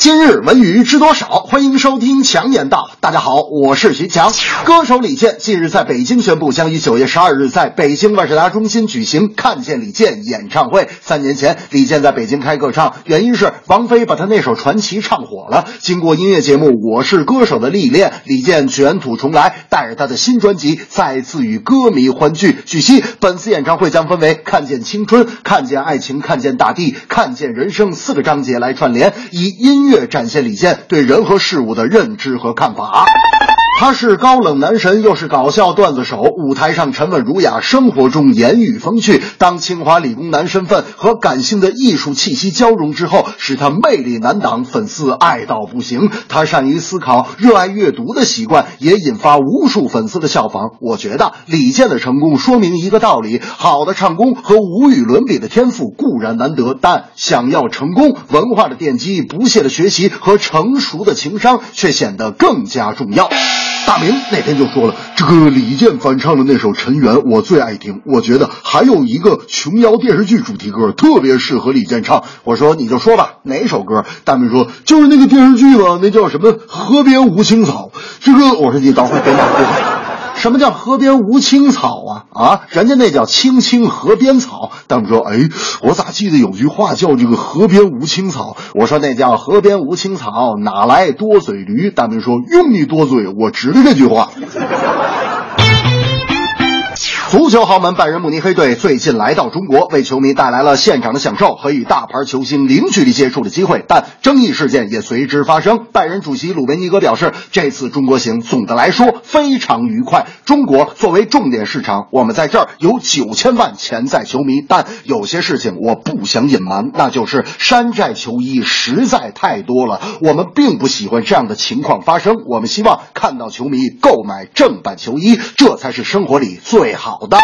今日文娱知多少？欢迎收听强言道。大家好，我是徐强。歌手李健近日在北京宣布，将于九月十二日在北京万事达中心举行《看见李健》演唱会。三年前，李健在北京开个唱，原因是王菲把他那首《传奇》唱火了。经过音乐节目《我是歌手》的历练，李健卷土重来，带着他的新专辑再次与歌迷欢聚。据悉，本次演唱会将分为《看见青春》《看见爱情》《看见大地》《看见人生》四个章节来串联，以音越展现李健对人和事物的认知和看法。他是高冷男神，又是搞笑段子手，舞台上沉稳儒雅，生活中言语风趣。当清华理工男身份和感性的艺术气息交融之后，使他魅力难挡，粉丝爱到不行。他善于思考，热爱阅读的习惯也引发无数粉丝的效仿。我觉得李健的成功说明一个道理：好的唱功和无与伦比的天赋固然难得，但想要成功，文化的奠基、不懈的学习和成熟的情商却显得更加重要。大明那天就说了，这个李健翻唱的那首《尘缘》，我最爱听。我觉得还有一个琼瑶电视剧主题歌特别适合李健唱。我说你就说吧，哪首歌？大明说就是那个电视剧吧，那叫什么《河边无青草》。这个我说你等会儿别忙别忙。什么叫河边无青草啊？啊，人家那叫青青河边草。大明说，哎，我咋记得有句话叫这个河边无青草？我说那叫河边无青草，哪来多嘴驴？大明说，用你多嘴，我值了这句话。足球豪门拜仁慕尼黑队最近来到中国，为球迷带来了现场的享受和与大牌球星零距离接触的机会，但争议事件也随之发生。拜仁主席鲁维尼格表示，这次中国行总的来说非常愉快。中国作为重点市场，我们在这儿有九千万潜在球迷，但有些事情我不想隐瞒，那就是山寨球衣实在太多了。我们并不喜欢这样的情况发生，我们希望看到球迷购买正版球衣，这才是生活里最好。好的，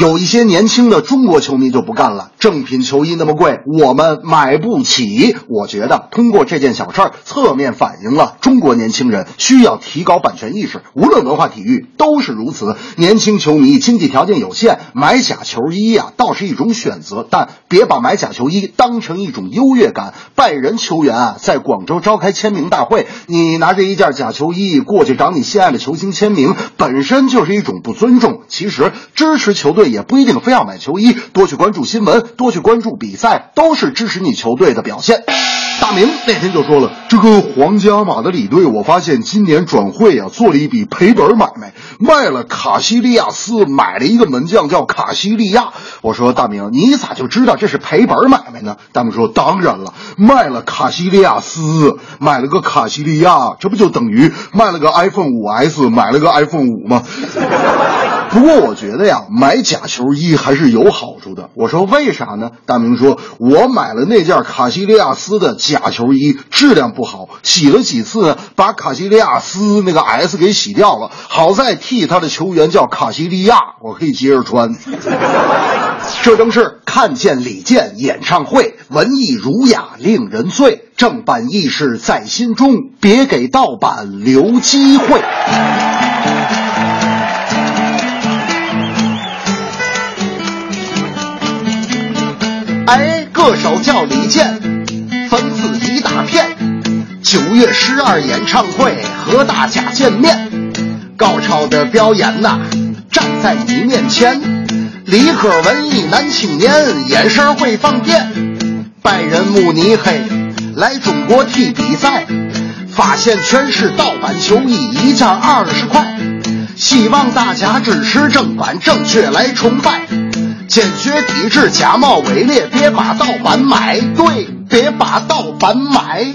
有一些年轻的中国球迷就不干了，正品球衣那么贵，我们买不起。我觉得通过这件小事儿，侧面反映了中国年轻人需要提高版权意识，无论文化体育都是如此。年轻球迷经济条件有限，买假球衣呀倒是一种选择，但别把买假球衣当成一种优越感。拜仁球员啊，在广州召开签名大会，你拿着一件假球衣过去找你心爱的球星签名，本身就是一种不尊重。其实。支持球队也不一定非要买球衣，多去关注新闻，多去关注比赛，都是支持你球队的表现。大明那天就说了，这个皇家马德里队，我发现今年转会啊做了一笔赔本买卖，卖了卡西利亚斯，买了一个门将叫卡西利亚。我说大明，你咋就知道这是赔本买卖呢？大明说，当然了，卖了卡西利亚斯，买了个卡西利亚，这不就等于卖了个 iPhone 五 S，买了个 iPhone 五吗？不过我觉得呀，买假球衣还是有好处的。我说为啥呢？大明说，我买了那件卡西利亚斯的假球衣，质量不好，洗了几次，把卡西利亚斯那个 S 给洗掉了。好在替他的球员叫卡西利亚，我可以接着穿。这正是看见李健演唱会，文艺儒雅令人醉，正版意识在心中，别给盗版留机会。哎，歌手叫李健，粉丝一大片。九月十二演唱会和大家见面，高超的表演呐，站在你面前。理科文艺男青年，眼神会放电。拜仁慕尼黑来中国踢比赛，发现全是盗版球衣，一件二十块。希望大家支持正版，正确来崇拜。坚决抵制假冒伪劣，别把盗版买，对，别把盗版买。